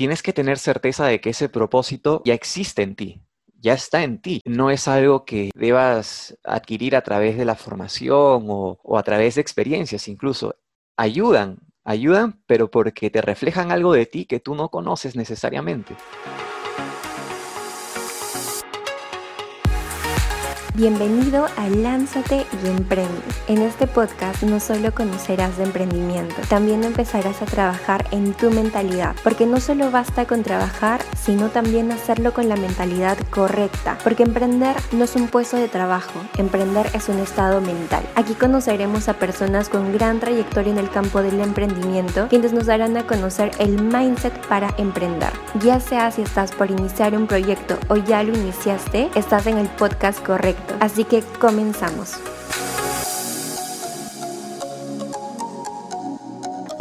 tienes que tener certeza de que ese propósito ya existe en ti, ya está en ti. No es algo que debas adquirir a través de la formación o, a través de experiencias incluso. Ayudan, ayudan, pero porque te reflejan algo de ti que tú no conoces necesariamente. Bienvenido a Lánzate y Emprende. En este podcast no solo conocerás de emprendimiento, también empezarás a trabajar en tu mentalidad, porque no solo basta con trabajar, sino también hacerlo con la mentalidad correcta, porque emprender no es un puesto de trabajo, emprender es un estado mental. Aquí conoceremos a personas con gran trayectoria en el campo del emprendimiento, quienes nos darán a conocer el mindset para emprender. Ya sea si estás por iniciar un proyecto o ya lo iniciaste, estás en el podcast correcto Así que comenzamos.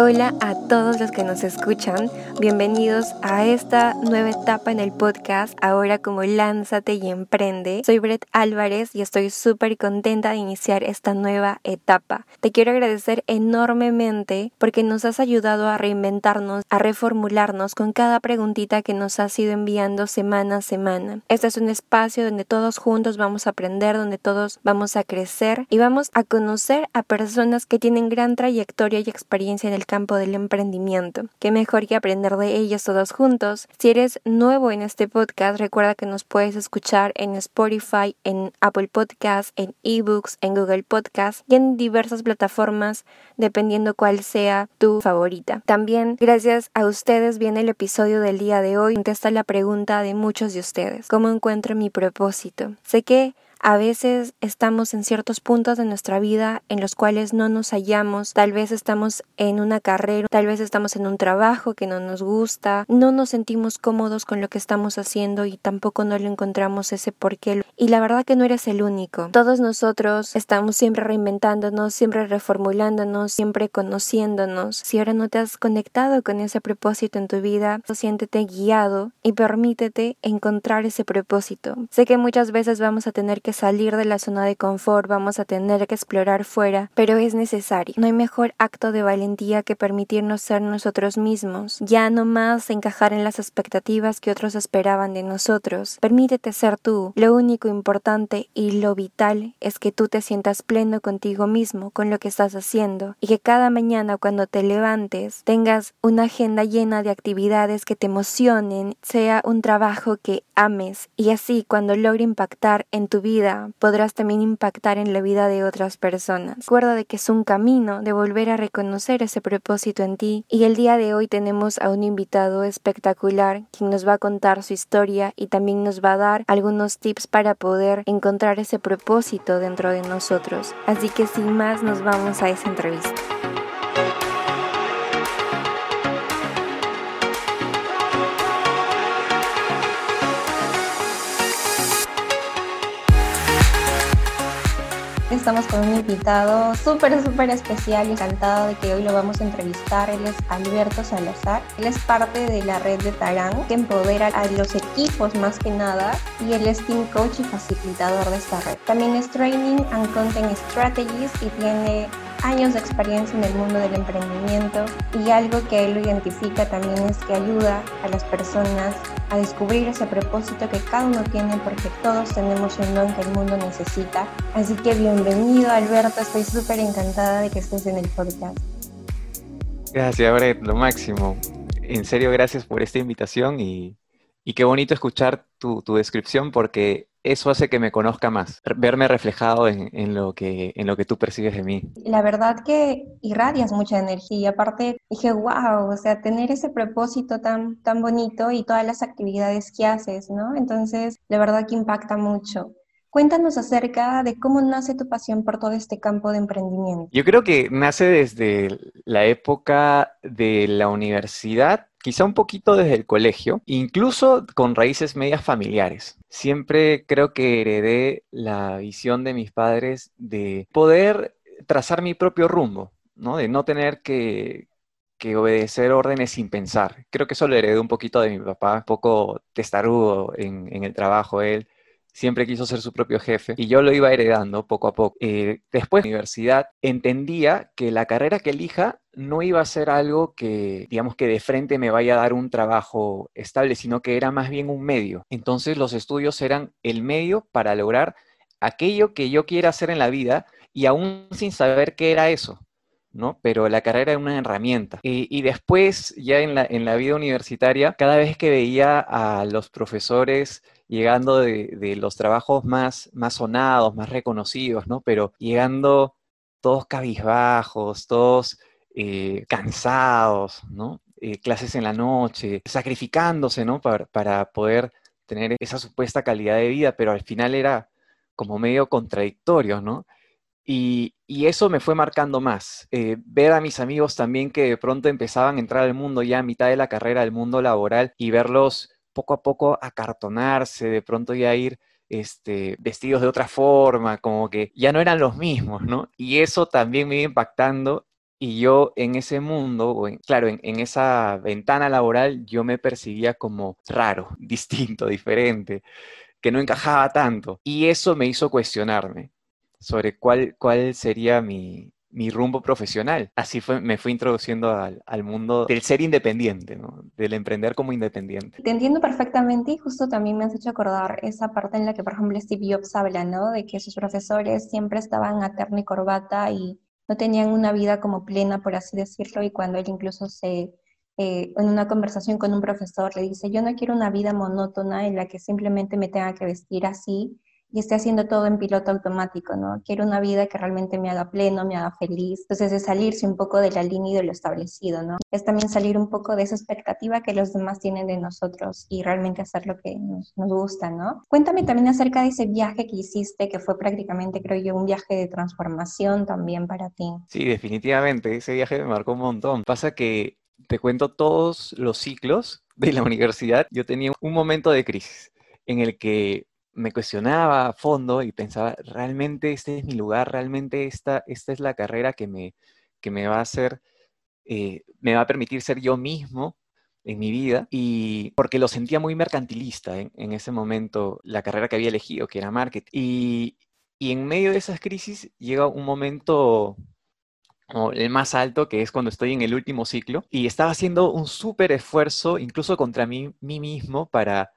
Hola a todos los que nos escuchan, bienvenidos a esta nueva etapa en el podcast, ahora como Lánzate y Emprende. Soy Brett Álvarez y estoy súper contenta de iniciar esta nueva etapa. Te quiero agradecer enormemente porque nos has ayudado a reinventarnos, a reformularnos con cada preguntita que nos has ido enviando semana a semana. Este es un espacio donde todos juntos vamos a aprender, donde todos vamos a crecer y vamos a conocer a personas que tienen gran trayectoria y experiencia en el campo del emprendimiento. Qué mejor que aprender de ellos todos juntos. Si eres nuevo en este podcast, recuerda que nos puedes escuchar en Spotify, en Apple Podcasts, en eBooks, en Google Podcasts y en diversas plataformas, dependiendo cuál sea tu favorita. También, gracias a ustedes, viene el episodio del día de hoy. Contesta la pregunta de muchos de ustedes. ¿Cómo encuentro mi propósito? Sé que a veces estamos en ciertos puntos de nuestra vida en los cuales no nos hallamos, tal vez estamos en una carrera, tal vez estamos en un trabajo que no nos gusta, no nos sentimos cómodos con lo que estamos haciendo y tampoco no le encontramos ese porqué. Y la verdad que no eres el único. Todos nosotros estamos siempre reinventándonos, siempre reformulándonos, siempre conociéndonos. Si ahora no te has conectado con ese propósito en tu vida, siéntete guiado y permítete encontrar ese propósito. Sé que muchas veces vamos a tener que salir de la zona de confort, vamos a tener que explorar fuera, pero es necesario. No hay mejor acto de valentía que permitirnos ser nosotros mismos, ya no más encajar en las expectativas que otros esperaban de nosotros. Permítete ser tú. Lo único importante y lo vital es que tú te sientas pleno contigo mismo, con lo que estás haciendo, y que cada mañana cuando te levantes tengas una agenda llena de actividades que te emocionen, sea un trabajo que ames, y así cuando logre impactar en tu vida, podrás también impactar en la vida de otras personas. Recuerda de que es un camino de volver a reconocer ese propósito en ti y el día de hoy tenemos a un invitado espectacular quien nos va a contar su historia y también nos va a dar algunos tips para poder encontrar ese propósito dentro de nosotros. Así que sin más nos vamos a esa entrevista. Estamos con un invitado súper, súper especial encantado de que hoy lo vamos a entrevistar. Él es Alberto Salazar. Él es parte de la red de Tarán que empodera a los equipos más que nada y él es team coach y facilitador de esta red. También es Training and Content Strategies y tiene años de experiencia en el mundo del emprendimiento y algo que él lo identifica también es que ayuda a las personas a descubrir ese propósito que cada uno tiene porque todos tenemos un don que el mundo necesita. Así que bienvenido Alberto, estoy súper encantada de que estés en el podcast. Gracias Brett, lo máximo. En serio, gracias por esta invitación y, y qué bonito escuchar tu, tu descripción porque eso hace que me conozca más, verme reflejado en, lo que, en lo que tú percibes de mí. La verdad que irradias mucha energía. Aparte, dije, wow, o sea, tener ese propósito tan, tan bonito y todas las actividades que haces, ¿no? Entonces, la verdad que impacta mucho. Cuéntanos acerca de cómo nace tu pasión por todo este campo de emprendimiento. Yo creo que nace desde la época de la universidad quizá un poquito desde el colegio, incluso con raíces medias familiares. Siempre creo que heredé la visión de mis padres de poder trazar mi propio rumbo, ¿no? De no tener que, obedecer órdenes sin pensar. Creo que eso lo heredé un poquito de mi papá, un poco testarudo en, en el trabajo él. siempre quiso ser su propio jefe y yo lo iba heredando poco a poco. Eh, después de la universidad entendía que la carrera que elija no iba a ser algo que, digamos que de frente me vaya a dar un trabajo estable, sino que era más bien un medio. Entonces los estudios eran el medio para lograr aquello que yo quiera hacer en la vida y aún sin saber qué era eso. ¿no? Pero la carrera era una herramienta. Y, después, ya en la, en la, vida universitaria, cada vez que veía a los profesores llegando de, los trabajos más, más sonados, más reconocidos, ¿no? Pero llegando todos cabizbajos, todos eh, cansados, ¿no? Eh, clases en la noche, sacrificándose, para poder tener esa supuesta calidad de vida, pero al final era como medio contradictorio, ¿no? Y, eso me fue marcando más. Eh, ver a mis amigos también que de pronto empezaban a entrar al mundo ya a mitad de la carrera, al mundo laboral, y verlos poco a poco acartonarse, de pronto ya ir este, vestidos de otra forma, como que ya no eran los mismos, ¿no? Y eso también me iba impactando y yo en ese mundo, claro, en, esa ventana laboral, yo me percibía como raro, distinto, diferente, que no encajaba tanto. Y eso me hizo cuestionarme sobre cuál, cuál sería mi, rumbo profesional. Así fue, me fui introduciendo al, mundo del ser independiente, del emprender como independiente. Te entiendo perfectamente y justo también me has hecho acordar esa parte en la que, por ejemplo, Steve Jobs habla, ¿no? De que sus profesores siempre estaban a terno y corbata y no tenían una vida como plena, por así decirlo, y cuando él incluso se, eh, en una conversación con un profesor, le dice, yo no quiero una vida monótona en la que simplemente me tenga que vestir así y esté haciendo todo en piloto automático, ¿no? Quiero una vida que realmente me haga pleno, me haga feliz. Entonces es salirse un poco de la línea y de lo establecido, ¿no? Es también salir un poco de esa expectativa que los demás tienen de nosotros y realmente hacer lo que nos, nos gusta, ¿no? Cuéntame también acerca de ese viaje que hiciste, que fue prácticamente, creo yo, un viaje de transformación también para ti. Sí, definitivamente, ese viaje me marcó un montón. Pasa que te cuento todos los ciclos de la universidad, yo tenía un momento de crisis en el que me cuestionaba a fondo y pensaba, realmente este es mi lugar, realmente esta, esta es la carrera que me, que me va a hacer, eh, me va a permitir ser yo mismo en mi vida y porque lo sentía muy mercantilista en, ese momento, la carrera que había elegido, que era marketing. Y, y en medio de esas crisis llega un momento el más alto, que es cuando estoy en el último ciclo, y estaba haciendo un súper esfuerzo, incluso contra mí, mí mismo, para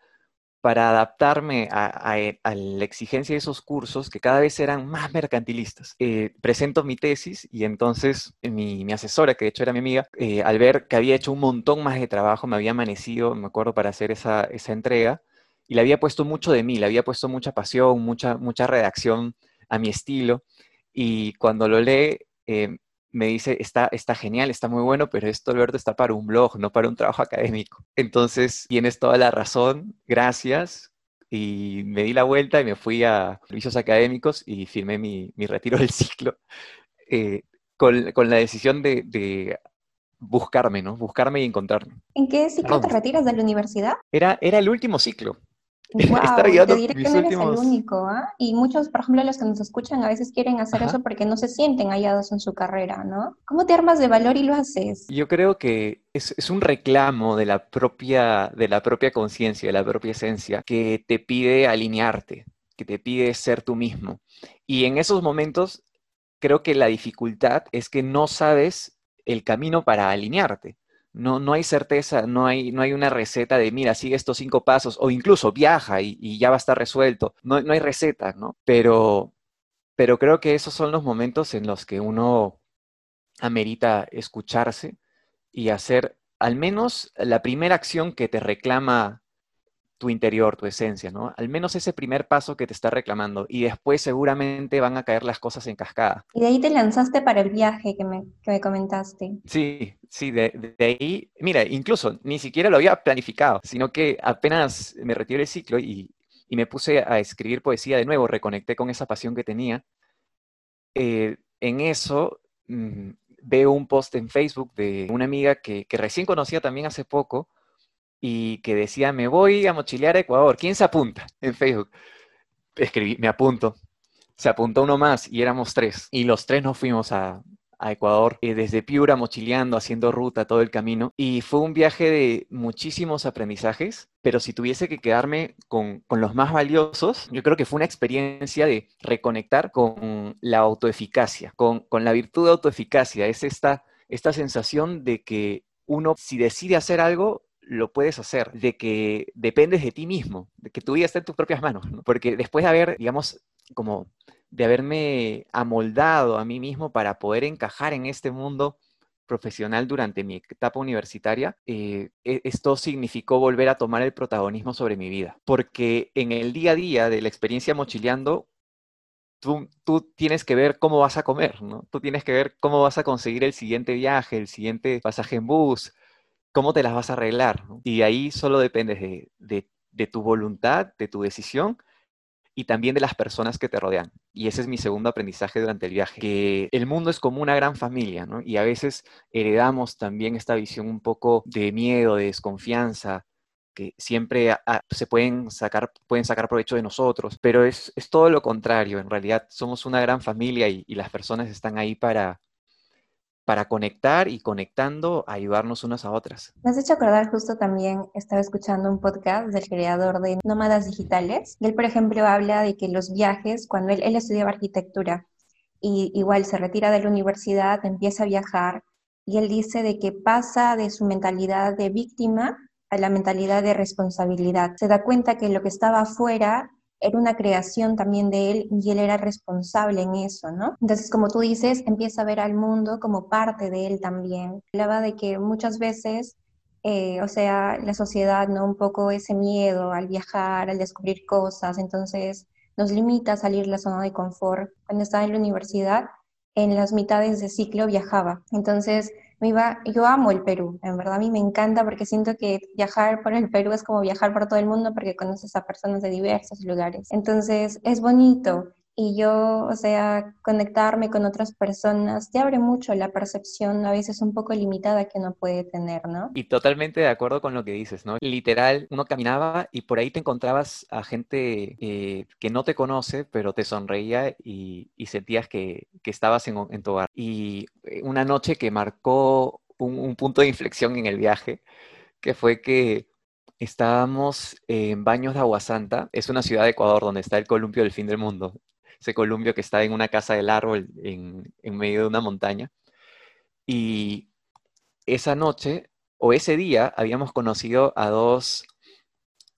para adaptarme a, la exigencia de esos cursos que cada vez eran más mercantilistas. Eh, presento mi tesis y entonces mi, asesora, que de hecho era mi amiga, eh, al ver que había hecho un montón más de trabajo, me había amanecido, me acuerdo, para hacer esa, entrega y le había puesto mucho de mí, le había puesto mucha pasión, mucha, mucha redacción a mi estilo y cuando lo lee... Eh, me dice, está, está genial, está muy bueno, pero esto, Alberto, está para un blog, no para un trabajo académico. Entonces, tienes toda la razón, gracias. Y me di la vuelta y me fui a servicios académicos y firmé mi, retiro del ciclo eh, con, la decisión de, buscarme, ¿no? Buscarme y encontrarme. ¿En qué ciclo te retiras de la universidad? Era, era el último ciclo. Wow, te diré que no eres el único, ¿ah? Y muchos, por ejemplo, los que nos escuchan a veces quieren hacer eso porque no se sienten hallados en su carrera, ¿no? ¿Cómo te armas de valor y lo haces? Yo creo que es, es un reclamo de la propia, de la propia conciencia, de la propia esencia, que te pide alinearte, que te pide ser tú mismo. Y en esos momentos, creo que la dificultad es que no sabes el camino para alinearte. No, no hay certeza, no hay, no hay una receta de, mira, sigue estos cinco pasos, o incluso viaja y, ya va a estar resuelto. No, no hay receta, ¿no? Pero, pero creo que esos son los momentos en los que uno amerita escucharse y hacer al menos la primera acción que te reclama tu interior, tu esencia, ¿no? Al menos ese primer paso que te está reclamando y después seguramente van a caer las cosas en cascada. Y de ahí te lanzaste para el viaje que me, que me comentaste. Sí, sí, de, de, ahí, mira, incluso ni siquiera lo había planificado, sino que apenas me retiré del ciclo y, y me puse a escribir poesía de nuevo, reconecté con esa pasión que tenía. Eh, en eso mm, veo un post en Facebook de una amiga que, que recién conocía también hace poco, y que decía, me voy a mochilear a Ecuador. ¿Quién se apunta en Facebook? Escribí, me apunto. Se apuntó uno más y éramos tres. Y los tres nos fuimos a, Ecuador, eh, desde Piura, mochileando, haciendo ruta todo el camino. Y fue un viaje de muchísimos aprendizajes, pero si tuviese que quedarme con, los más valiosos, yo creo que fue una experiencia de reconectar con la autoeficacia, con, con la virtud de autoeficacia. Es esta, esta sensación de que uno, si decide hacer algo, lo puedes hacer, de que dependes de ti mismo, de que tu vida está en tus propias manos, porque después de haber, digamos, como de haberme amoldado a mí mismo para poder encajar en este mundo profesional durante mi etapa universitaria, eh, e, esto significó volver a tomar el protagonismo sobre mi vida, porque en el día a día de la experiencia mochileando, Tú, tú, tienes que ver cómo vas a comer, ¿no? Tú tienes que ver cómo vas a conseguir el siguiente viaje, el siguiente pasaje en bus, cómo te las vas a arreglar. Y ahí solo dependes de, tu voluntad, de tu decisión y también de las personas que te rodean. Y ese es mi segundo aprendizaje durante el viaje, que el mundo es como una gran familia. Y a veces heredamos también esta visión un poco de miedo, de desconfianza, que siempre se pueden sacar, pueden sacar provecho de nosotros, pero es, todo lo contrario, en realidad somos una gran familia y las personas están ahí para, para conectar y conectando, ayudarnos unas a otras. Me has hecho acordar justo también, estaba escuchando un podcast del creador de Nómadas Digitales, él, por ejemplo, habla de que los viajes, cuando él, él estudiaba arquitectura, y igual se retira de la universidad, empieza a viajar, y él dice de que pasa de su mentalidad de víctima a la mentalidad de responsabilidad. Se da cuenta que lo que estaba afuera era una creación también de él y él era responsable en eso, ¿no? Entonces, como tú dices, empieza a ver al mundo como parte de él también. Hablaba de que muchas veces, eh, o sea, la sociedad, ¿no? Un poco ese miedo al viajar, al descubrir cosas, entonces nos limita a salir de la zona de confort. Cuando estaba en la universidad, en las mitades de ciclo viajaba. Entonces, yo amo el Perú, en verdad a mí me encanta porque siento que viajar por el Perú es como viajar por todo el mundo porque conoces a personas de diversos lugares. Entonces es bonito y yo, o sea, conectarme con otras personas te abre mucho la percepción a veces un poco limitada que uno puede tener, ¿no? Y totalmente de acuerdo con lo que dices, ¿no? Literal, uno caminaba y por ahí te encontrabas a gente eh, que no te conoce, pero te sonreía y, sentías que, estabas en, en, tu hogar. Y eh, una noche que marcó un, un punto de inflexión en el viaje, que fue que Estábamos en Baños de Aguasanta, es una ciudad de Ecuador donde está el columpio del fin del mundo ese columpio que está en una casa del árbol en, medio de una montaña. Y esa noche o ese día habíamos conocido a dos,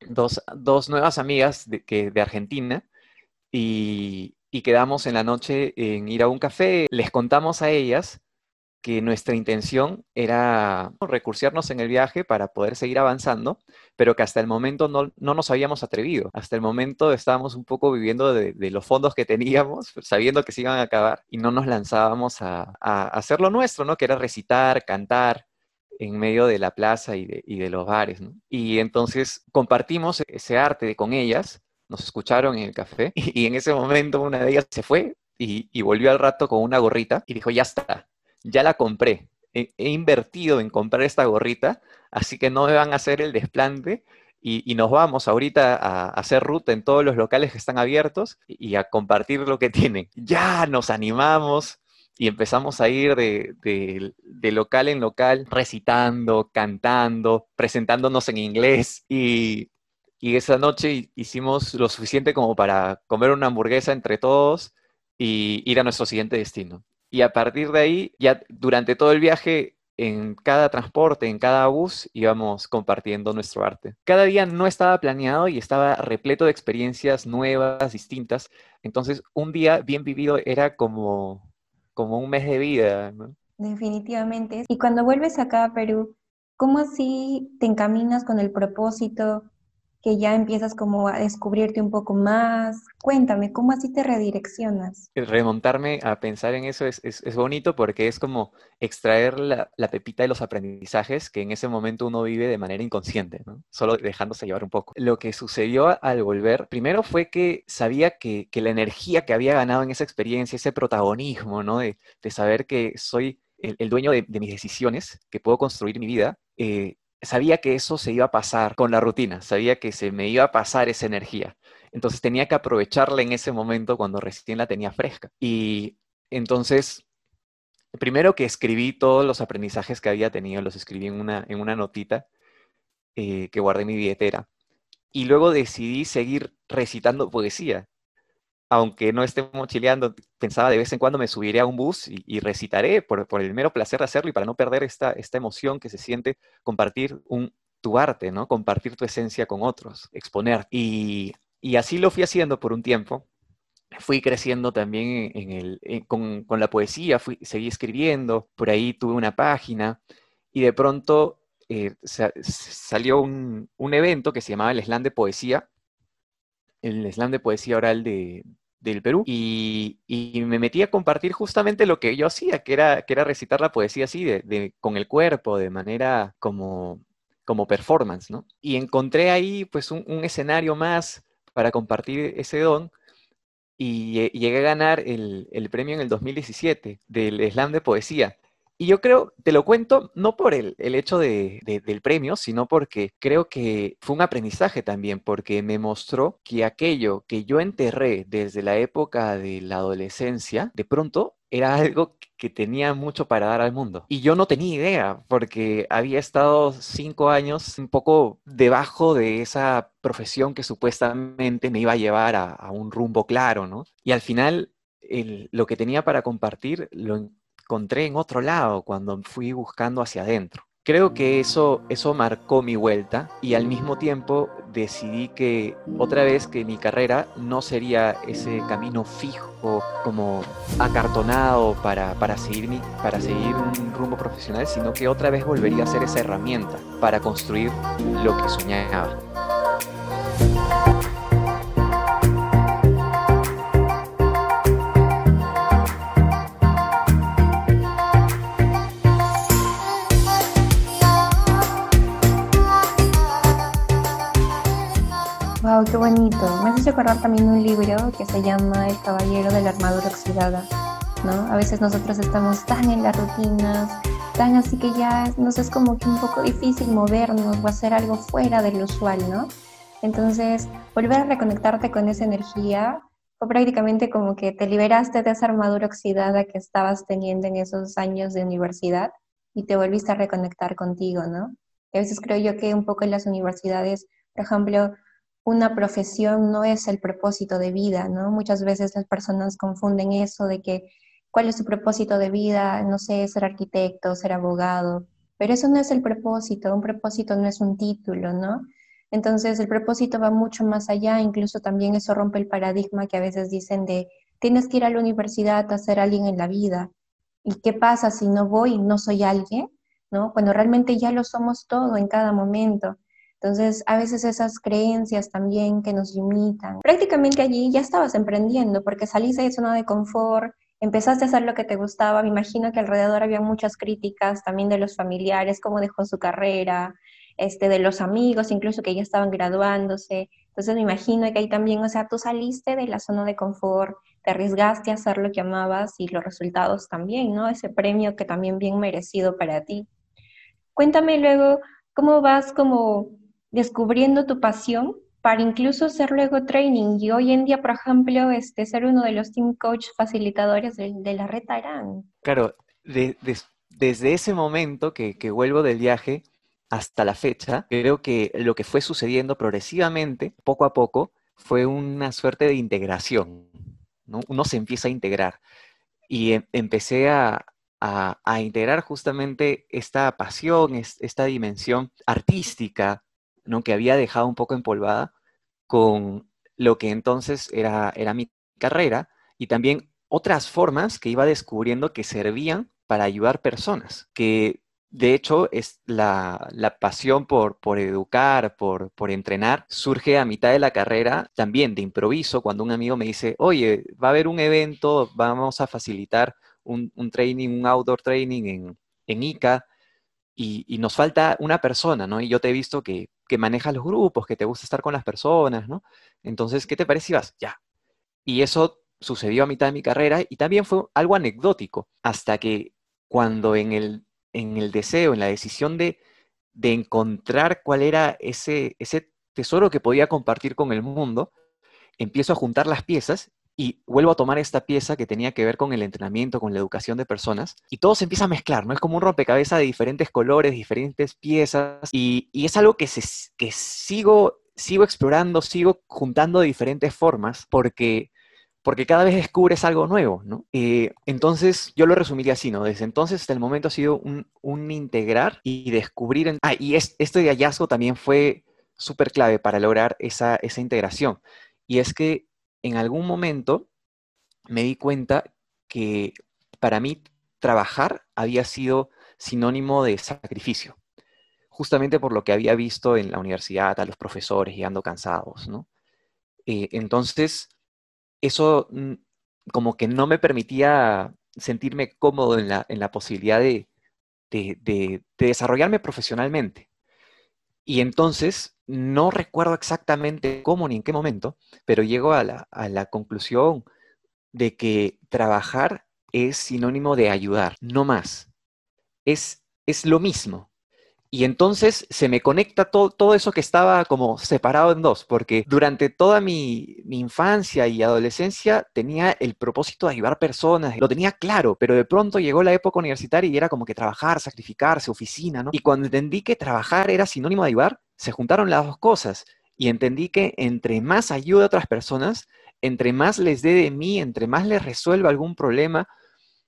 dos, nuevas amigas de, que, de Argentina y, y, quedamos en la noche en ir a un café. Les contamos a ellas que nuestra intención era recursiarnos en el viaje para poder seguir avanzando, pero que hasta el momento no, nos habíamos atrevido. Hasta el momento estábamos un poco viviendo de, los fondos que teníamos, sabiendo que se iban a acabar, y no nos lanzábamos a, hacer lo nuestro, ¿no? Que era recitar, cantar en medio de la plaza y de, los bares, Y entonces compartimos ese arte con ellas, nos escucharon en el café, y, en ese momento una de ellas se fue y, y volvió al rato con una gorrita y dijo, ya está, ya la compré. He, invertido en comprar esta gorrita, así que no me van a hacer el desplante y, nos vamos ahorita a, hacer ruta en todos los locales que están abiertos y, a compartir lo que tienen. Ya nos animamos y empezamos a ir de, local en local, recitando, cantando, presentándonos en inglés y, y esa noche hicimos lo suficiente como para comer una hamburguesa entre todos y ir a nuestro siguiente destino. Y a partir de ahí, ya durante todo el viaje, en cada transporte, en cada bus, íbamos compartiendo nuestro arte. Cada día no estaba planeado y estaba repleto de experiencias nuevas, distintas. Entonces, un día bien vivido era como, como un mes de vida. Definitivamente. Y cuando vuelves acá a Perú, ¿cómo así te encaminas con el propósito que ya empiezas como a descubrirte un poco más. Cuéntame, ¿cómo así te redireccionas? Remontarme a pensar en eso es, bonito porque es como extraer la, pepita de los aprendizajes que en ese momento uno vive de manera inconsciente, ¿no? solo dejándose llevar un poco. Lo que sucedió al volver, primero fue que sabía que, la energía que había ganado en esa experiencia, ese protagonismo, ¿no? de, saber que soy el, dueño de, mis decisiones, que puedo construir mi vida, eh, sabía que eso se iba a pasar con la rutina, sabía que se me iba a pasar esa energía. Entonces tenía que aprovecharla en ese momento cuando recién la tenía fresca. Y entonces primero que escribí todos los aprendizajes que había tenido, los escribí en una, en una notita eh, que guardé en mi billetera. Y luego decidí seguir recitando poesía. Aunque no esté mochileando, pensaba de vez en cuando me subiré a un bus y, recitaré por, el mero placer de hacerlo y para no perder esta, esta emoción que se siente compartir tu arte, ¿no? Compartir tu esencia con otros, exponer. Y, así lo fui haciendo por un tiempo fui creciendo también con, la poesía, fui, seguí escribiendo, por ahí tuve una página y de pronto eh, salió un, un, evento que se llamaba el Slam de Poesía, el Slam de Poesía Oral de, del Perú, y, y, me metí a compartir justamente lo que yo hacía, que era, que era recitar la poesía así, de, de, con el cuerpo, de manera como, como performance, ¿no? Y encontré ahí pues un, escenario más para compartir ese don y llegué a ganar el, el, premio en el 2017 del Slam de Poesía. Y yo creo, te lo cuento, no por el, el hecho de, de, del premio, sino porque creo que fue un aprendizaje también, porque me mostró que aquello que yo enterré desde la época de la adolescencia, de pronto era algo que tenía mucho para dar al mundo. Y yo no tenía idea, porque había estado cinco años un poco debajo de esa profesión que supuestamente me iba a llevar a, a un rumbo claro, ¿no? Y al final, lo que tenía para compartir lo encontré en otro lado cuando fui buscando hacia adentro. Creo que eso, eso marcó mi vuelta y al mismo tiempo decidí que otra vez que mi carrera no sería ese camino fijo como acartonado para, para, seguir, mi, para seguir un rumbo profesional, sino que otra vez volvería a ser esa herramienta para construir lo que soñaba. Qué bonito. Me hace recordar también un libro que se llama El Caballero de la Armadura Oxidada. ¿no? A veces nosotros estamos tan en las rutinas, tan así que ya nos es como que un poco difícil movernos o hacer algo fuera del usual, ¿no? Entonces, volver a reconectarte con esa energía fue prácticamente como que te liberaste de esa armadura oxidada que estabas teniendo en esos años de universidad y te volviste a reconectar contigo, ¿no? A veces creo yo que un poco en las universidades, por ejemplo, una profesión no es el propósito de vida, ¿no? Muchas veces las personas confunden eso de que cuál es su propósito de vida, no sé, ser arquitecto, ser abogado, pero eso no es el propósito, un propósito no es un título, ¿no? Entonces el propósito va mucho más allá, incluso también eso rompe el paradigma que a veces dicen de tienes que ir a la universidad a ser alguien en la vida. ¿Y qué pasa si no voy, no soy alguien? ¿No? Cuando realmente ya lo somos todo en cada momento. Entonces, a veces esas creencias también que nos limitan. Prácticamente allí ya estabas emprendiendo porque saliste de zona de confort, empezaste a hacer lo que te gustaba. Me imagino que alrededor había muchas críticas también de los familiares, cómo dejó su carrera, este, de los amigos, incluso que ya estaban graduándose. Entonces me imagino que ahí también, o sea, tú saliste de la zona de confort, te arriesgaste a hacer lo que amabas y los resultados también, ¿no? Ese premio que también bien merecido para ti. Cuéntame luego, ¿cómo vas como descubriendo tu pasión para incluso ser luego training y hoy en día, por ejemplo, este, ser uno de los team coach facilitadores de, de la Red Arán. Claro, de, de, desde ese momento que, que vuelvo del viaje hasta la fecha, creo que lo que fue sucediendo progresivamente, poco a poco, fue una suerte de integración. ¿no? Uno se empieza a integrar. Y em, empecé a, a, a, integrar justamente esta pasión, esta dimensión artística, ¿no? que había dejado un poco empolvada con lo que entonces era, era mi carrera y también otras formas que iba descubriendo que servían para ayudar personas, que de hecho es la, la pasión por, por educar, por, por, entrenar, surge a mitad de la carrera también de improviso, cuando un amigo me dice, oye, va a haber un evento, vamos a facilitar un, un training, un outdoor training en, en ICA, y, nos falta una persona, ¿no? Y yo te he visto que que manejas los grupos, que te gusta estar con las personas, ¿no? Entonces, ¿qué te parece si vas? Ya. Y eso sucedió a mitad de mi carrera y también fue algo anecdótico, hasta que cuando en el, en el deseo, en la decisión de, de encontrar cuál era ese, ese tesoro que podía compartir con el mundo, empiezo a juntar las piezas y vuelvo a tomar esta pieza que tenía que ver con el entrenamiento, con la educación de personas, y todo se empieza a mezclar, ¿no? Es como un rompecabezas de diferentes colores, diferentes piezas, y, es algo que, se, que sigo, sigo explorando, sigo juntando de diferentes formas, porque porque cada vez descubres algo nuevo, ¿no? Eh, entonces, yo lo resumiría así, ¿no? Desde entonces hasta el momento ha sido un, integrar y descubrir... Ah, y este hallazgo también fue súper clave para lograr esa, esa integración. Y es que en algún momento me di cuenta que para mí trabajar había sido sinónimo de sacrificio, justamente por lo que había visto en la universidad a los profesores llegando cansados, ¿no? Eh, entonces, eso mm, como que no me permitía sentirme cómodo en la, posibilidad de, desarrollarme profesionalmente. Y entonces, no recuerdo exactamente cómo ni en qué momento, pero llego a la, conclusión de que trabajar es sinónimo de ayudar, no más. Es, es lo mismo. Y entonces se me conecta todo, todo eso que estaba como separado en dos, porque durante toda mi, infancia y adolescencia tenía el propósito de ayudar personas, lo tenía claro, pero de pronto llegó la época universitaria y era como que trabajar, sacrificarse, oficina, ¿no? Y cuando entendí que trabajar era sinónimo de ayudar, se juntaron las dos cosas y entendí que entre más ayude a otras personas, entre más les dé de mí, entre más les resuelva algún problema,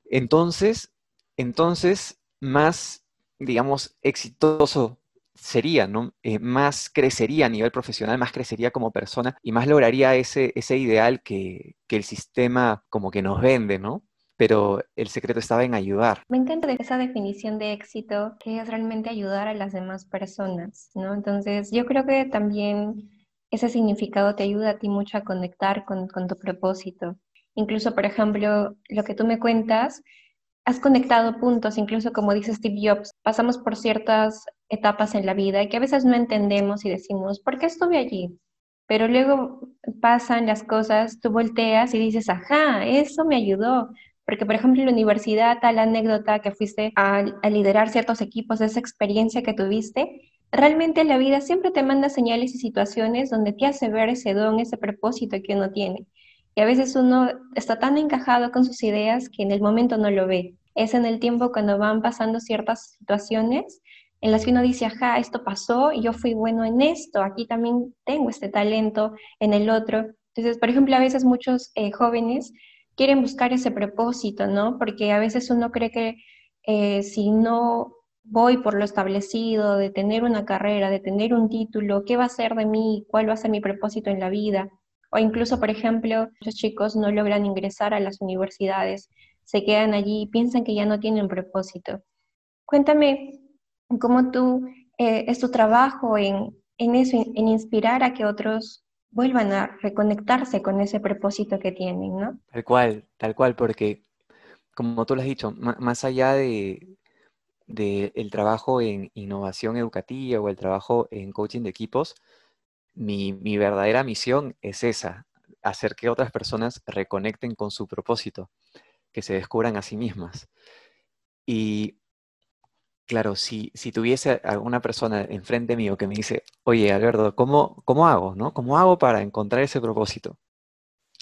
entonces, entonces más digamos, exitoso sería, ¿no? Eh, más crecería a nivel profesional, más crecería como persona y más lograría ese, ese ideal que, que el sistema como que nos vende, ¿no? Pero el secreto estaba en ayudar. Me encanta esa definición de éxito, que es realmente ayudar a las demás personas, ¿no? Entonces, yo creo que también ese significado te ayuda a ti mucho a conectar con, con tu propósito. Incluso, por ejemplo, lo que tú me cuentas, has conectado puntos, incluso como dice Steve Jobs, pasamos por ciertas etapas en la vida y que a veces no entendemos y decimos, ¿por qué estuve allí? Pero luego pasan las cosas, tú volteas y dices, ajá, eso me ayudó. Porque, por ejemplo, en la universidad, tal anécdota que fuiste a, liderar ciertos equipos, esa experiencia que tuviste, realmente la vida siempre te manda señales y situaciones donde te hace ver ese don, ese propósito que uno tiene. Y a veces uno está tan encajado con sus ideas que en el momento no lo ve. Es en el tiempo cuando van pasando ciertas situaciones en las que uno dice, ajá, esto pasó, yo fui bueno en esto, aquí también tengo este talento en el otro. Entonces, por ejemplo, a veces muchos eh, jóvenes quieren buscar ese propósito, ¿no? Porque a veces uno cree que eh, si no voy por lo establecido, de tener una carrera, de tener un título, ¿qué va a ser de mí? ¿Cuál va a ser mi propósito en la vida? O incluso, por ejemplo, los chicos no logran ingresar a las universidades, se quedan allí y piensan que ya no tienen propósito. Cuéntame cómo tú, eh, es tu trabajo en, en eso, en inspirar a que otros vuelvan a reconectarse con ese propósito que tienen, ¿no? Tal cual, tal cual, porque como tú lo has dicho, más allá de, de, el trabajo en innovación educativa o el trabajo en coaching de equipos, mi, verdadera misión es esa, hacer que otras personas reconecten con su propósito, que se descubran a sí mismas. Y claro, si, si tuviese alguna persona enfrente mío que me dice, oye, Alberto, ¿cómo, ¿cómo hago? ¿no? ¿Cómo hago para encontrar ese propósito?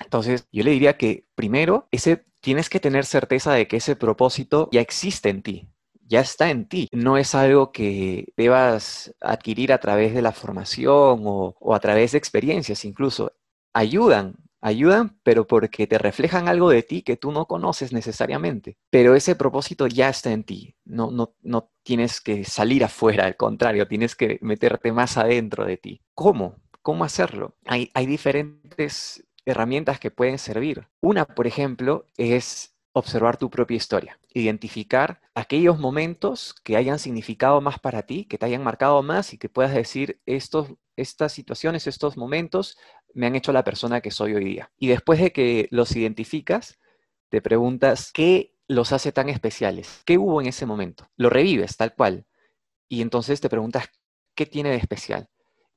Entonces, yo le diría que primero, ese, tienes que tener certeza de que ese propósito ya existe en ti ya está en ti. No es algo que debas adquirir a través de la formación o, a través de experiencias incluso. Ayudan, ayudan, pero porque te reflejan algo de ti que tú no conoces necesariamente. Pero ese propósito ya está en ti. No, no, no tienes que salir afuera, al contrario, tienes que meterte más adentro de ti. ¿Cómo? ¿Cómo hacerlo? Hay, diferentes herramientas que pueden servir. Una, por ejemplo, es observar tu propia historia, identificar aquellos momentos que hayan significado más para ti, que te hayan marcado más y que puedas decir, estos, estas situaciones, estos momentos me han hecho la persona que soy hoy día. Y después de que los identificas, te preguntas, ¿qué los hace tan especiales? ¿Qué hubo en ese momento? Lo revives tal cual. Y entonces te preguntas, ¿qué tiene de especial?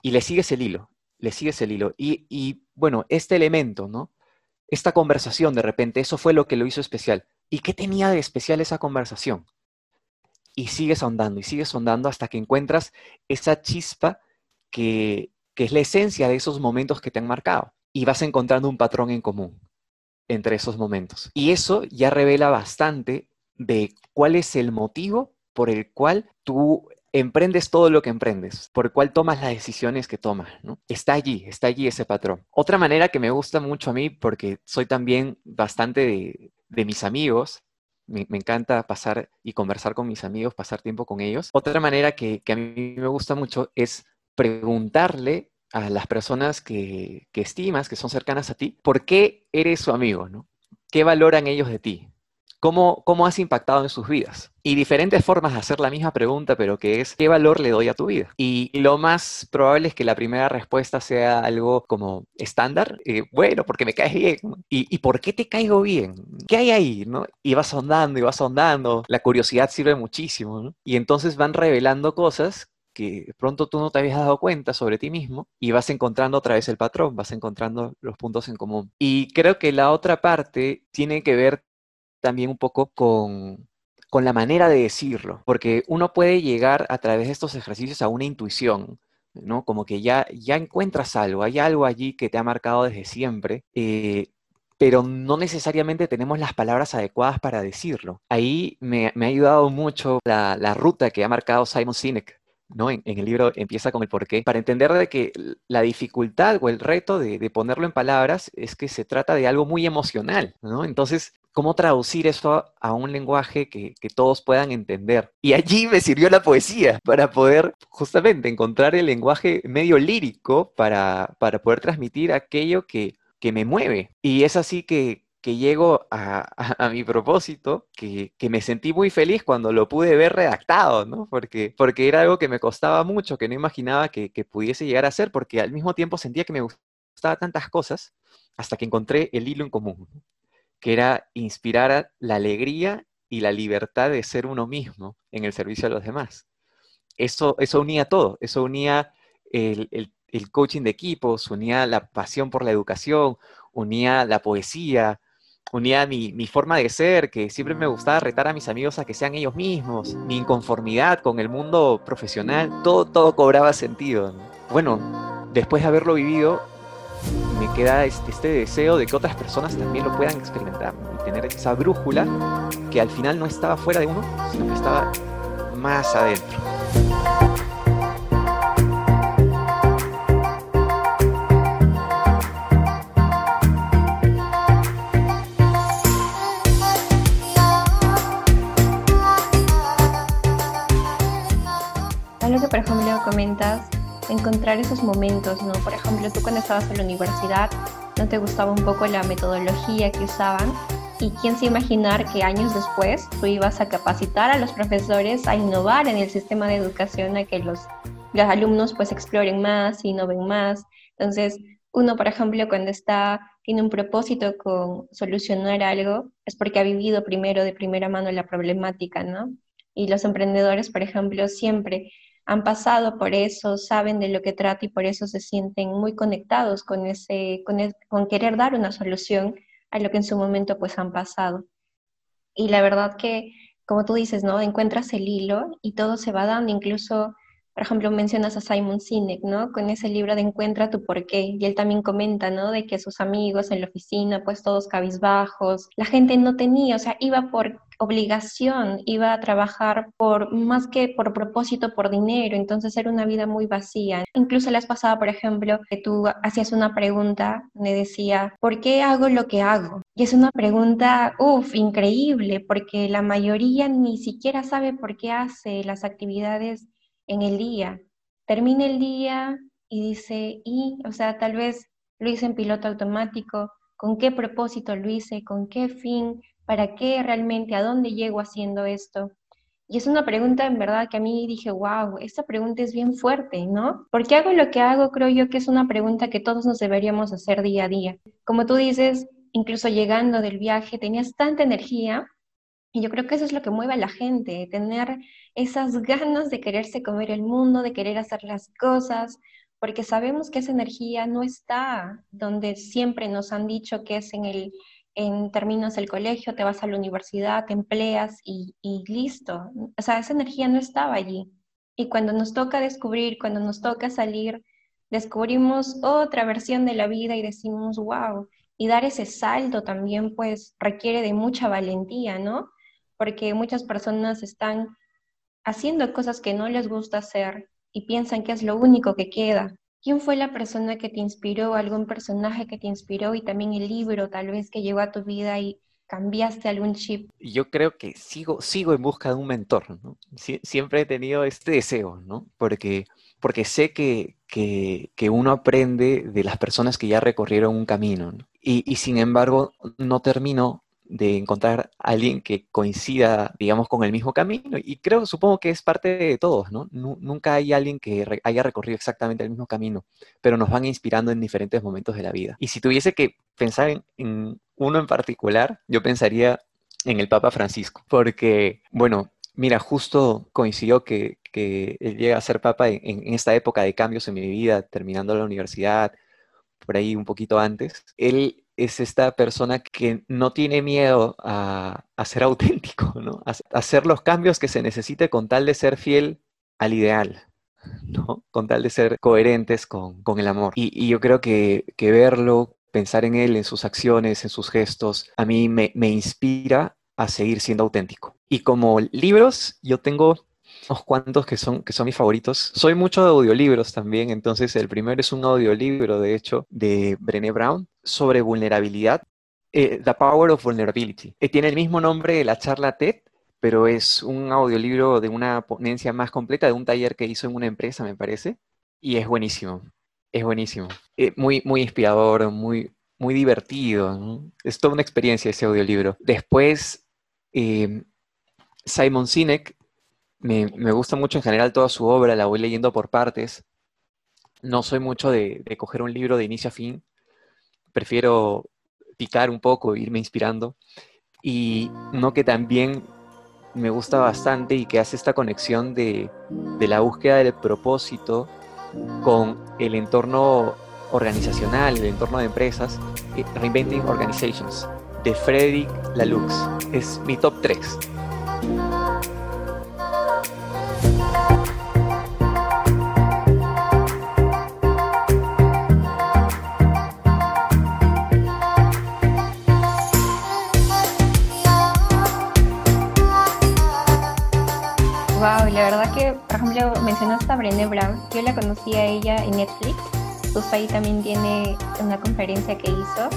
Y le sigues el hilo, le sigues el hilo. Y, y bueno, este elemento, ¿no? esta conversación de repente, eso fue lo que lo hizo especial. ¿Y qué tenía de especial esa conversación? Y sigues ahondando y sigues ahondando hasta que encuentras esa chispa que, es la esencia de esos momentos que te han marcado. Y vas encontrando un patrón en común. entre esos momentos. Y eso ya revela bastante de cuál es el motivo por el cual tú emprendes todo lo que emprendes, por el cual tomas las decisiones que tomas, ¿no? Está allí, está allí ese patrón. Otra manera que me gusta mucho a mí, porque soy también bastante de, mis amigos, me, encanta pasar y conversar con mis amigos, pasar tiempo con ellos. Otra manera que, a mí me gusta mucho es preguntarle a las personas que, que, estimas, que son cercanas a ti, ¿por qué eres su amigo? ¿no? ¿Qué valoran ellos de ti? ¿Cómo, ¿Cómo has impactado en sus vidas? Y diferentes formas de hacer la misma pregunta, pero que es, ¿qué valor le doy a tu vida? Y lo más probable es que la primera respuesta sea algo como estándar, eh, bueno, porque me caes bien. ¿Y, ¿Y, por qué te caigo bien? ¿Qué hay ahí? ¿no? Y vas ahondando y vas ahondando. La curiosidad sirve muchísimo. Y entonces van revelando cosas que pronto tú no te habías dado cuenta sobre ti mismo y vas encontrando otra vez el patrón, vas encontrando los puntos en común. Y creo que la otra parte tiene que ver también un poco con, con la manera de decirlo, porque uno puede llegar a través de estos ejercicios a una intuición, ¿no? Como que ya, ya encuentras algo, hay algo allí que te ha marcado desde siempre, eh, pero no necesariamente tenemos las palabras adecuadas para decirlo. Ahí me, ha ayudado mucho la, la, ruta que ha marcado Simon Sinek. ¿No? En, el libro empieza con el porqué, para entender de que la dificultad o el reto de, de, ponerlo en palabras es que se trata de algo muy emocional, ¿no? Entonces, cómo traducir eso a un lenguaje que, todos puedan entender. Y allí me sirvió la poesía para poder justamente encontrar el lenguaje medio lírico para, para poder transmitir aquello que, que me mueve. Y es así que, que llego a, mi propósito, que, me sentí muy feliz cuando lo pude ver redactado, ¿no? Porque, porque era algo que me costaba mucho, que no imaginaba que, que pudiese llegar a ser, porque al mismo tiempo sentía que me gustaban tantas cosas, hasta que encontré el hilo en común que era inspirar la alegría y la libertad de ser uno mismo en el servicio a los demás. Eso, eso unía todo, eso unía el, coaching de equipos, unía la pasión por la educación, unía la poesía, unía mi, forma de ser, que siempre me gustaba retar a mis amigos a que sean ellos mismos, mi inconformidad con el mundo profesional, todo, todo cobraba sentido. Bueno, después de haberlo vivido, me queda este, este, deseo de que otras personas también lo puedan experimentar y tener esa brújula que al final no estaba fuera de uno, sino que estaba más adentro. Encontrar esos momentos, ¿no? Por ejemplo, tú cuando estabas en la universidad no te gustaba un poco la metodología que usaban y quién se imaginar que años después tú ibas a capacitar a los profesores a innovar en el sistema de educación, a que los, los alumnos pues exploren más, innoven más. Entonces, uno, por ejemplo, cuando está, tiene un propósito con solucionar algo, es porque ha vivido primero de primera mano la problemática, ¿no? Y los emprendedores, por ejemplo, siempre han pasado por eso, saben de lo que trata y por eso se sienten muy conectados con, ese, con, querer dar una solución a lo que en su momento pues han pasado. Y la verdad que, como tú dices, ¿no? Encuentras el hilo y todo se va dando, incluso por ejemplo, mencionas a Simon Sinek, ¿no? Con ese libro de Encuentra tu porqué. Y él también comenta, ¿no? De que sus amigos en la oficina, pues todos cabizbajos, la gente no tenía, o sea, iba por obligación, iba a trabajar por más que por propósito, por dinero, entonces era una vida muy vacía. Incluso les pasaba, por ejemplo, que tú hacías una pregunta, me decía, ¿por qué hago lo que hago? Y es una pregunta, uff, increíble, porque la mayoría ni siquiera sabe por qué hace las actividades en el día. Termina el día y dice, y, o sea, tal vez lo hice en piloto automático, con qué propósito lo hice, con qué fin, para qué realmente, a dónde llego haciendo esto. Y es una pregunta en verdad que a mí dije, wow, esta pregunta es bien fuerte, ¿no? ¿Por qué hago lo que hago? Creo yo que es una pregunta que todos nos deberíamos hacer día a día. Como tú dices, incluso llegando del viaje, tenías tanta energía y yo creo que eso es lo que mueve a la gente, tener esas ganas de quererse comer el mundo, de querer hacer las cosas, porque sabemos que esa energía no está donde siempre nos han dicho que es en el en términos del colegio, te vas a la universidad, te empleas y, y listo. O sea, esa energía no estaba allí. Y cuando nos toca descubrir, cuando nos toca salir, descubrimos otra versión de la vida y decimos, wow, Y dar ese salto también pues requiere de mucha valentía, ¿no? Porque muchas personas están haciendo cosas que no les gusta hacer y piensan que es lo único que queda. ¿Quién fue la persona que te inspiró, algún personaje que te inspiró y también el libro tal vez que llegó a tu vida y cambiaste algún chip? Yo creo que sigo, sigo en busca de un mentor, siempre he tenido este deseo, ¿no? Porque, porque sé que, que, uno aprende de las personas que ya recorrieron un camino, ¿no? y, y, sin embargo no termino de encontrar a alguien que coincida, digamos, con el mismo camino. Y creo, supongo que es parte de todos, ¿no? Nunca hay alguien que haya recorrido exactamente el mismo camino, pero nos van inspirando en diferentes momentos de la vida. Y si tuviese que pensar en, uno en particular, yo pensaría en el Papa Francisco, porque, bueno, mira, justo coincidió que, que él llega a ser Papa en, en esta época de cambios en mi vida, terminando la universidad, por ahí un poquito antes. Él es esta persona que no tiene miedo a, ser auténtico, ¿no? A, hacer los cambios que se necesite con tal de ser fiel al ideal, ¿no? Con tal de ser coherentes con, el amor. Y, yo creo que, verlo, pensar en él, en sus acciones, en sus gestos, a mí me, me inspira a seguir siendo auténtico. Y como libros, yo tengo unos cuantos que son, que son mis favoritos. Soy mucho de audiolibros también, entonces el primero es un audiolibro, de hecho, de Brené Brown sobre vulnerabilidad, eh, The Power of Vulnerability. Eh, tiene el mismo nombre de la charla TED, pero es un audiolibro de una ponencia más completa, de un taller que hizo en una empresa, me parece, y es buenísimo, es buenísimo. Eh, muy, muy inspirador, muy, muy divertido. Es toda una experiencia ese audiolibro. Después, Simon Sinek me, gusta mucho en general toda su obra, la voy leyendo por partes. No soy mucho de, coger un libro de inicio a fin. Prefiero picar un poco, irme inspirando. Y uno que también me gusta bastante y que hace esta conexión de, de la búsqueda del propósito con el entorno organizacional, el entorno de empresas, eh, Reinventing Organizations, de Frederick Laloux. Es mi top 3. Por ejemplo, mencionaste a Brené Brown, yo la conocí a ella en Netflix, justo ahí también tiene una conferencia que hizo,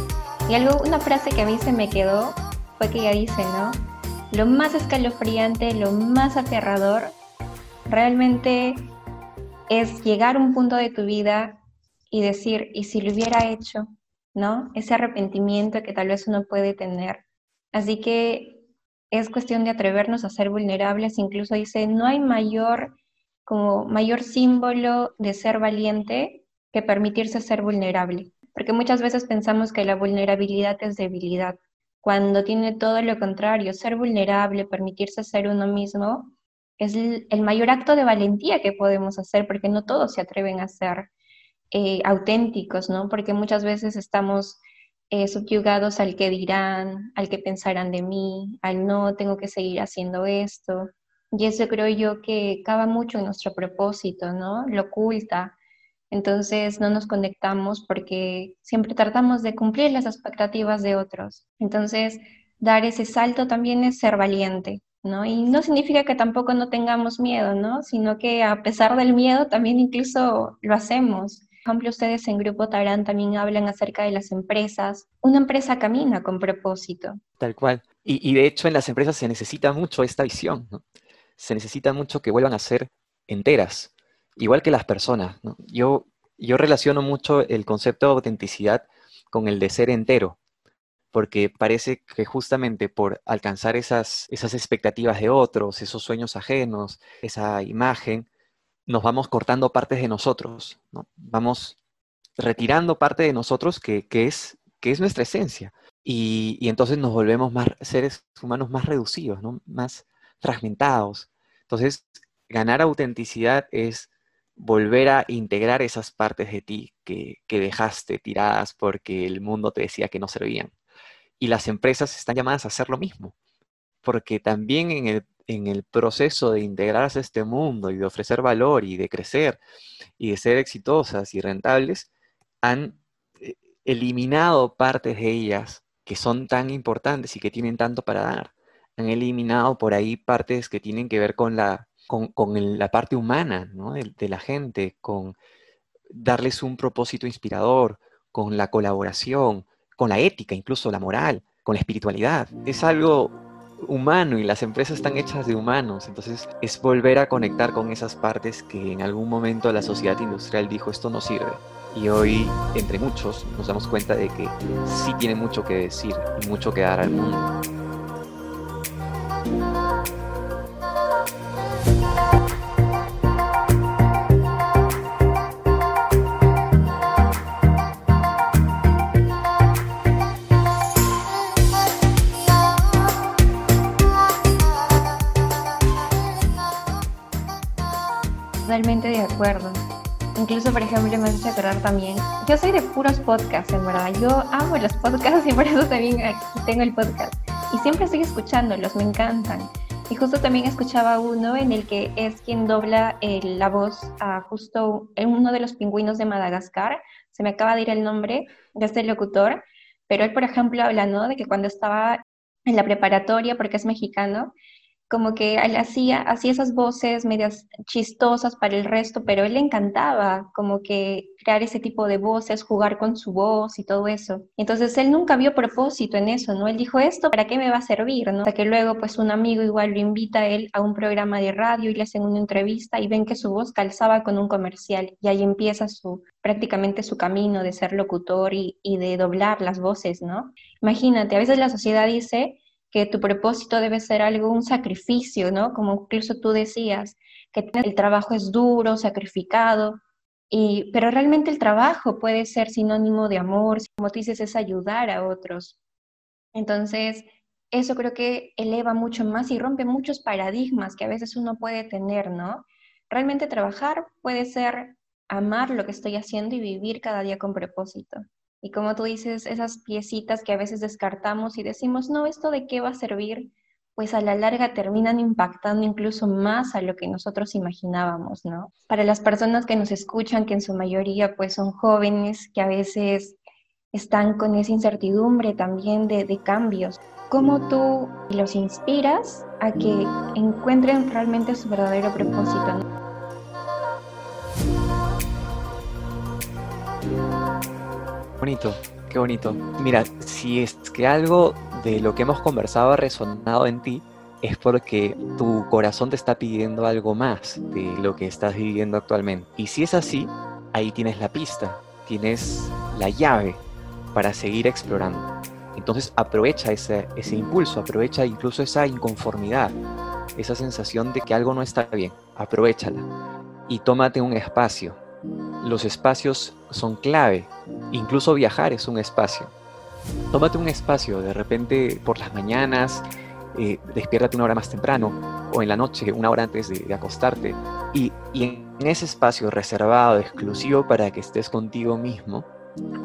y algo, una frase que a mí se me quedó fue que ella dice, ¿no? Lo más escalofriante, lo más aterrador, realmente es llegar a un punto de tu vida y decir, ¿y si lo hubiera hecho? ¿No? Ese arrepentimiento que tal vez uno puede tener. Así que es cuestión de atrevernos a ser vulnerables, incluso dice, no hay mayor, como mayor símbolo de ser valiente que permitirse ser vulnerable, porque muchas veces pensamos que la vulnerabilidad es debilidad, cuando tiene todo lo contrario, ser vulnerable, permitirse ser uno mismo, es el mayor acto de valentía que podemos hacer, porque no todos se atreven a ser eh, auténticos, ¿no? Porque muchas veces estamos eh, subyugados al que dirán, al que pensarán de mí, al no tengo que seguir haciendo esto. Y eso creo yo que cava mucho en nuestro propósito, ¿no? Lo oculta. Entonces no nos conectamos porque siempre tratamos de cumplir las expectativas de otros. Entonces dar ese salto también es ser valiente, ¿no? Y no significa que tampoco no tengamos miedo, ¿no? Sino que a pesar del miedo también incluso lo hacemos. Por ejemplo, ustedes en Grupo Tarán también hablan acerca de las empresas. Una empresa camina con propósito. Tal cual. Y, de hecho en las empresas se necesita mucho esta visión. ¿no? Se necesita mucho que vuelvan a ser enteras, igual que las personas. Yo, yo relaciono mucho el concepto de autenticidad con el de ser entero, porque parece que justamente por alcanzar esas, esas expectativas de otros, esos sueños ajenos, esa imagen, nos vamos cortando partes de nosotros, ¿no? Vamos retirando parte de nosotros que, es, que es nuestra esencia. Y, entonces nos volvemos más seres humanos más reducidos, ¿no? más fragmentados. Entonces, ganar autenticidad es volver a integrar esas partes de ti que, que, dejaste tiradas porque el mundo te decía que no servían. Y las empresas están llamadas a hacer lo mismo, porque también en el en el proceso de integrarse a este mundo y de ofrecer valor y de crecer y de ser exitosas y rentables, han, eh, eliminado partes de ellas que son tan importantes y que tienen tanto para dar. Han eliminado por ahí partes que tienen que ver con la, con, la parte humana de, de, la gente, con darles un propósito inspirador, con la colaboración, con la ética, incluso la moral, con la espiritualidad. Es algo humano y las empresas están hechas de humanos, entonces es volver a conectar con esas partes que en algún momento la sociedad industrial dijo esto no sirve. Y hoy, entre muchos, nos damos cuenta de que sí tiene mucho que decir y mucho que dar al mundo. Totalmente de acuerdo. Incluso, por ejemplo, me hace acordar también, yo soy de puros podcasts, en verdad. Yo amo los podcasts y por eso también aquí tengo el podcast. Y siempre estoy escuchándolos, me encantan. Y justo también escuchaba uno en el que es quien dobla la voz a justo uno de los pingüinos de Madagascar. Se me acaba de ir el nombre de este locutor, pero él, por ejemplo, habla ¿no? de que cuando estaba en la preparatoria, porque es mexicano, como que él hacía, hacía esas voces medias chistosas para el resto, pero él le encantaba como que crear ese tipo de voces, jugar con su voz y todo eso. Entonces él nunca vio propósito en eso, ¿no? Él dijo, ¿esto para qué me va a servir? ¿no? Hasta que luego pues un amigo igual lo invita a él a un programa de radio y le hacen una entrevista y ven que su voz calzaba con un comercial y ahí empieza su prácticamente su camino de ser locutor y, y de doblar las voces, ¿no? Imagínate, a veces la sociedad dice que tu propósito debe ser algo, un sacrificio, ¿no? Como incluso tú decías, que el trabajo es duro, sacrificado, y, pero realmente el trabajo puede ser sinónimo de amor, como tú dices, es ayudar a otros. Entonces, eso creo que eleva mucho más y rompe muchos paradigmas que a veces uno puede tener, ¿no? Realmente trabajar puede ser amar lo que estoy haciendo y vivir cada día con propósito. Y como tú dices, esas piecitas que a veces descartamos y decimos, no, ¿esto de qué va a servir? Pues a la larga terminan impactando incluso más a lo que nosotros imaginábamos, ¿no? Para las personas que nos escuchan, que en su mayoría pues son jóvenes, que a veces están con esa incertidumbre también de, de cambios, ¿cómo tú los inspiras a que encuentren realmente su verdadero propósito? Bonito, qué bonito. Mira, si es que algo de lo que hemos conversado ha resonado en ti, es porque tu corazón te está pidiendo algo más de lo que estás viviendo actualmente. Y si es así, ahí tienes la pista, tienes la llave para seguir explorando. Entonces aprovecha ese, impulso, aprovecha incluso esa inconformidad, esa sensación de que algo no está bien, aprovechala y tómate un espacio, los espacios son clave. Incluso viajar es un espacio. Tómate un espacio, de repente por las mañanas, eh, despiértate una hora más temprano o en la noche, una hora antes de, acostarte. Y, en ese espacio reservado, exclusivo para que estés contigo mismo,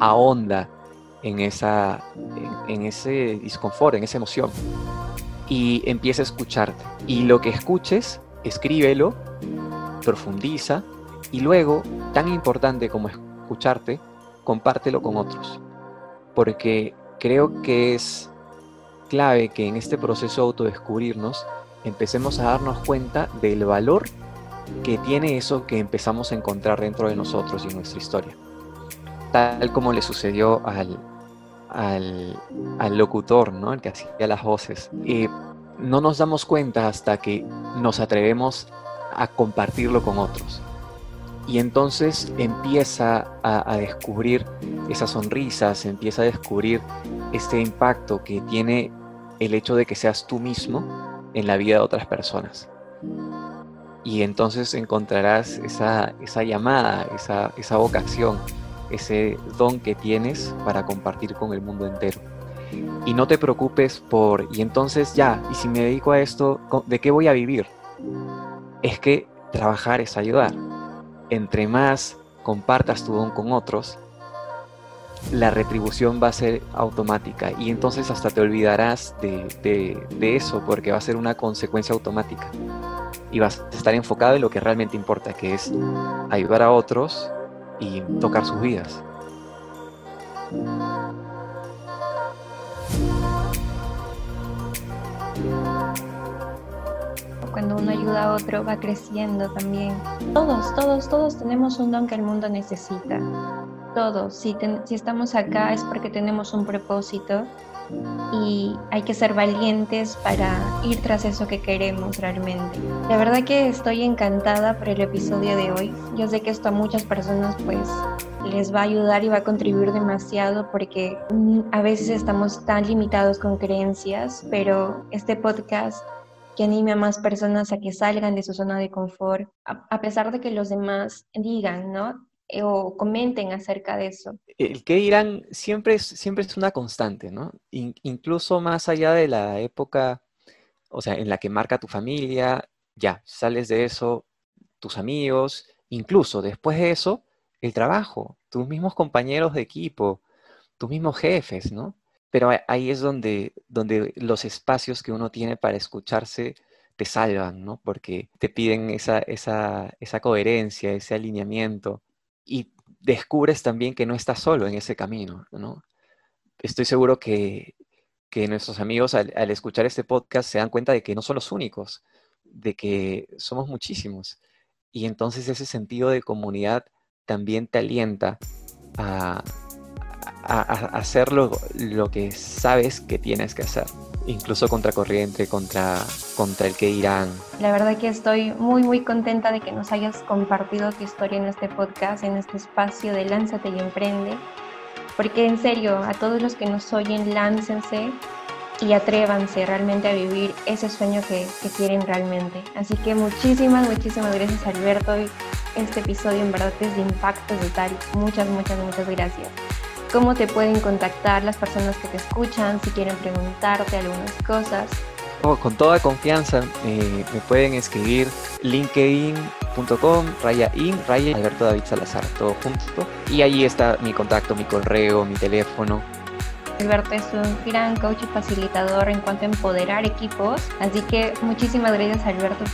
ahonda en, esa, en, en ese disconfort, en esa emoción. Y empieza a escucharte. Y lo que escuches, escríbelo, profundiza y luego, tan importante como escucharte, compártelo con otros. Porque creo que es clave que en este proceso de autodescubrirnos empecemos a darnos cuenta del valor que tiene eso que empezamos a encontrar dentro de nosotros y en nuestra historia. Tal como le sucedió al, al, locutor, ¿no? el que hacía las voces. Eh, no nos damos cuenta hasta que nos atrevemos a compartirlo con otros y entonces empieza a, descubrir esas sonrisas, empieza a descubrir este impacto que tiene el hecho de que seas tú mismo en la vida de otras personas. Y entonces encontrarás esa, esa llamada, esa, esa vocación, ese don que tienes para compartir con el mundo entero. Y no te preocupes por, y entonces ya, y si me dedico a esto, ¿de qué voy a vivir? Es que trabajar es ayudar entre más compartas tu don con otros, la retribución va a ser automática y entonces hasta te olvidarás de, eso porque va a ser una consecuencia automática y vas a estar enfocado en lo que realmente importa, que es ayudar a otros y tocar sus vidas. Cuando uno ayuda a otro va creciendo también. Todos, todos, todos tenemos un don que el mundo necesita. Todos. Si, si estamos acá es porque tenemos un propósito y hay que ser valientes para ir tras eso que queremos realmente. La verdad que estoy encantada por el episodio de hoy. Yo sé que esto a muchas personas pues les va a ayudar y va a contribuir demasiado porque a veces estamos tan limitados con creencias, pero este podcast que anime a más personas a que salgan de su zona de confort, a, pesar de que los demás digan, ¿no? Eh, o comenten acerca de eso. El que dirán siempre es, siempre es una constante, ¿no? incluso más allá de la época, o sea, en la que marca tu familia, ya, sales de eso, tus amigos, incluso después de eso, el trabajo, tus mismos compañeros de equipo, tus mismos jefes, ¿no? Pero ahí es donde, donde los espacios que uno tiene para escucharse te salvan, ¿no? Porque te piden esa, esa, esa coherencia, ese alineamiento y descubres también que no estás solo en ese camino, ¿no? Estoy seguro que, nuestros amigos al, escuchar este podcast se dan cuenta de que no son los únicos, de que somos muchísimos. Y entonces ese sentido de comunidad también te alienta a, hacer lo, que sabes que tienes que hacer incluso contracorriente, contra, contra el que irán. La verdad que estoy muy muy contenta de que nos hayas compartido tu historia en este podcast, en este espacio de Lánzate y Emprende, porque en serio, a todos los que nos oyen, láncense y atrévanse realmente a vivir ese sueño que, que quieren realmente. Así que muchísimas, muchísimas gracias Alberto. Este episodio en verdad es de impacto total. Muchas, muchas, muchas gracias cómo te pueden contactar las personas que te escuchan, si quieren preguntarte algunas cosas. Oh, con toda confianza eh, me pueden escribir linkedin.com, raya in, raya Alberto David Salazar, todo junto. Y ahí está mi contacto, mi correo, mi teléfono. Alberto es un gran coach y facilitador en cuanto a empoderar equipos, así que muchísimas gracias Alberto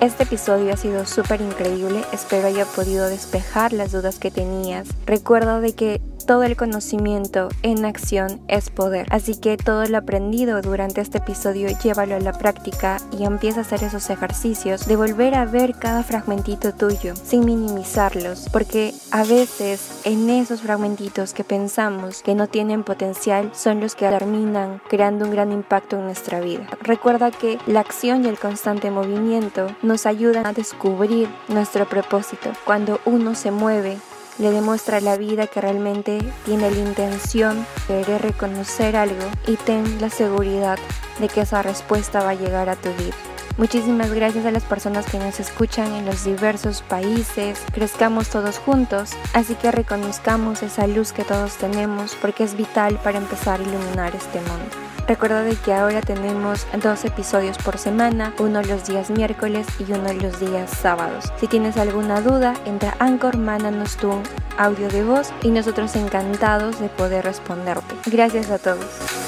este episodio ha sido súper increíble, espero haya podido despejar las dudas que tenías. Recuerda de que todo el conocimiento en acción es poder. Así que todo lo aprendido durante este episodio llévalo a la práctica y empieza a hacer esos ejercicios de volver a ver cada fragmentito tuyo sin minimizarlos, porque a veces en esos fragmentitos que pensamos que no tienen potencial son los que terminan creando un gran impacto en nuestra vida. Recuerda que la acción y el constante movimiento nos ayudan a descubrir nuestro propósito. Cuando uno se mueve, le demuestra a la vida que realmente tiene la intención de reconocer algo y ten la seguridad de que esa respuesta va a llegar a tu vida. Muchísimas gracias a las personas que nos escuchan en los diversos países. Crezcamos todos juntos, así que reconozcamos esa luz que todos tenemos porque es vital para empezar a iluminar este mundo. Recuerda de que ahora tenemos dos episodios por semana, uno los días miércoles y uno los días sábados. Si tienes alguna duda, entra a Anchor, mándanos tu audio de voz y nosotros encantados de poder responderte. Gracias a todos.